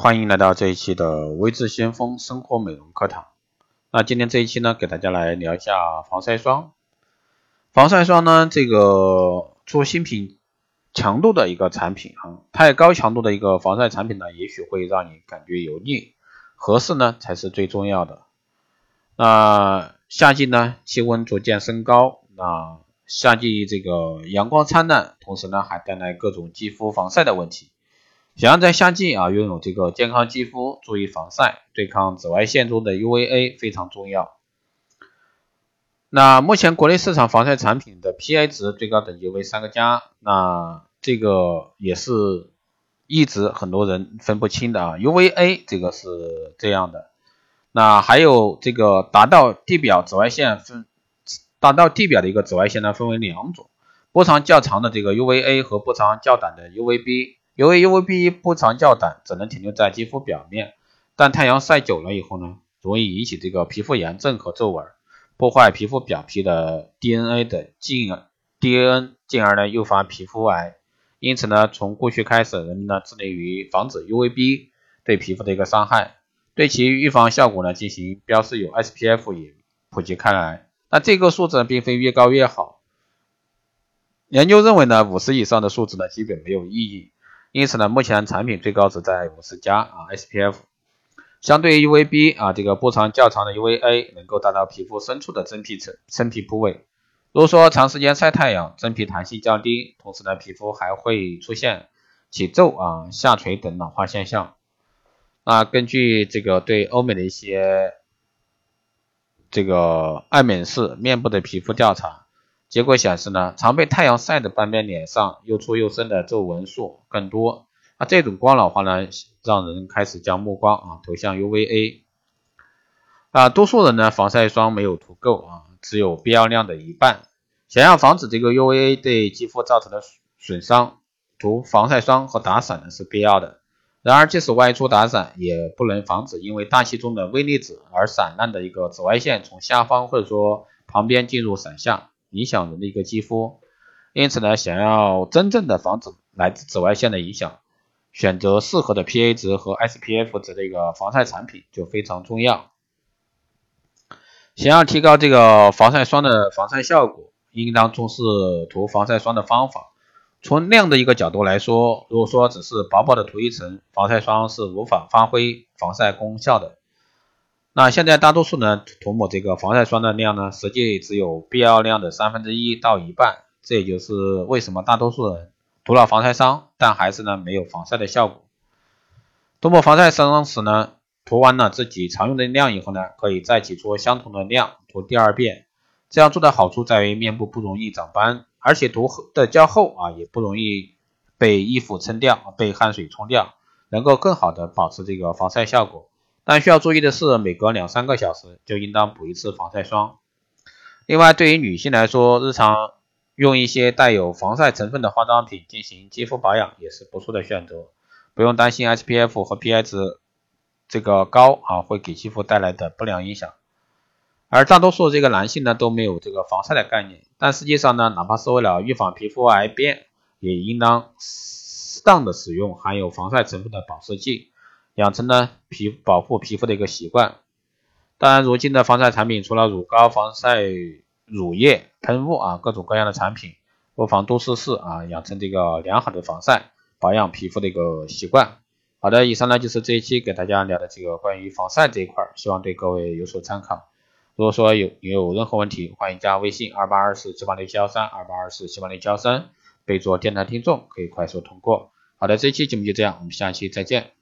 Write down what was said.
欢迎来到这一期的微智先锋生活美容课堂。那今天这一期呢，给大家来聊一下防晒霜。防晒霜呢，这个做新品强度的一个产品啊，太高强度的一个防晒产品呢，也许会让你感觉油腻，合适呢才是最重要的。那夏季呢，气温逐渐升高，那夏季这个阳光灿烂，同时呢还带来各种肌肤防晒的问题。想要在夏季啊拥有这个健康肌肤，注意防晒，对抗紫外线中的 UVA 非常重要。那目前国内市场防晒产品的 PA 值最高等级为三个加，那这个也是一直很多人分不清的啊。UVA 这个是这样的，那还有这个达到地表紫外线分达到地表的一个紫外线呢，分为两种，波长较长的这个 UVA 和波长较短的 UVB。由于 UVB 波长较短，只能停留在肌肤表面，但太阳晒久了以后呢，容易引起这个皮肤炎症和皱纹，破坏皮肤表皮的 DNA 的进 DNA，进而呢诱发皮肤癌。因此呢，从过去开始，人们呢致力于防止 UVB 对皮肤的一个伤害，对其预防效果呢进行标示有 SPF 也普及开来。那这个数字并非越高越好，研究认为呢，五十以上的数字呢基本没有意义。因此呢，目前产品最高值在五十加啊，SPF，相对于 UVB 啊，这个波长较长的 UVA 能够达到皮肤深处的真皮层、真皮部位。如果说长时间晒太阳，真皮弹性较低，同时呢，皮肤还会出现起皱啊、下垂等老化现象。那根据这个对欧美的一些这个爱美仕面部的皮肤调查。结果显示呢，常被太阳晒的半边脸上又粗又深的皱纹数更多。那这种光老化呢，让人开始将目光啊投向 UVA。啊，多数人呢防晒霜没有涂够啊，只有必要量的一半。想要防止这个 UVA 对肌肤造成的损伤，涂防晒霜和打伞呢是必要的。然而，即使外出打伞，也不能防止因为大气中的微粒子而散乱的一个紫外线从下方或者说旁边进入伞下。影响人的一个肌肤，因此呢，想要真正的防止来自紫外线的影响，选择适合的 PA 值和 SPF 值的一个防晒产品就非常重要。想要提高这个防晒霜的防晒效果，应当重视涂防晒霜的方法。从量的一个角度来说，如果说只是薄薄的涂一层防晒霜，是无法发挥防晒功效的。那现在大多数呢涂抹这个防晒霜的量呢，实际只有必要量的三分之一到一半。这也就是为什么大多数人涂了防晒霜，但还是呢没有防晒的效果。涂抹防晒霜时呢，涂完了自己常用的量以后呢，可以再挤出相同的量涂第二遍。这样做的好处在于面部不容易长斑，而且涂的较厚啊，也不容易被衣服撑掉、被汗水冲掉，能够更好的保持这个防晒效果。但需要注意的是，每隔两三个小时就应当补一次防晒霜。另外，对于女性来说，日常用一些带有防晒成分的化妆品进行肌肤保养也是不错的选择，不用担心 SPF 和 PA 值这个高啊会给肌肤带来的不良影响。而大多数这个男性呢都没有这个防晒的概念，但实际上呢，哪怕是为了预防皮肤癌变，也应当适当的使用含有防晒成分的保湿剂。养成呢皮保护皮肤的一个习惯。当然，如今的防晒产品除了乳膏、防晒乳液、喷雾啊，各种各样的产品，不妨多试试啊，养成这个良好的防晒保养皮肤的一个习惯。好的，以上呢就是这一期给大家聊的这个关于防晒这一块，希望对各位有所参考。如果说有有任何问题，欢迎加微信二八二四七八六七幺三二八二四七八六七幺三，备注电台听众，可以快速通过。好的，这期节目就这样，我们下期再见。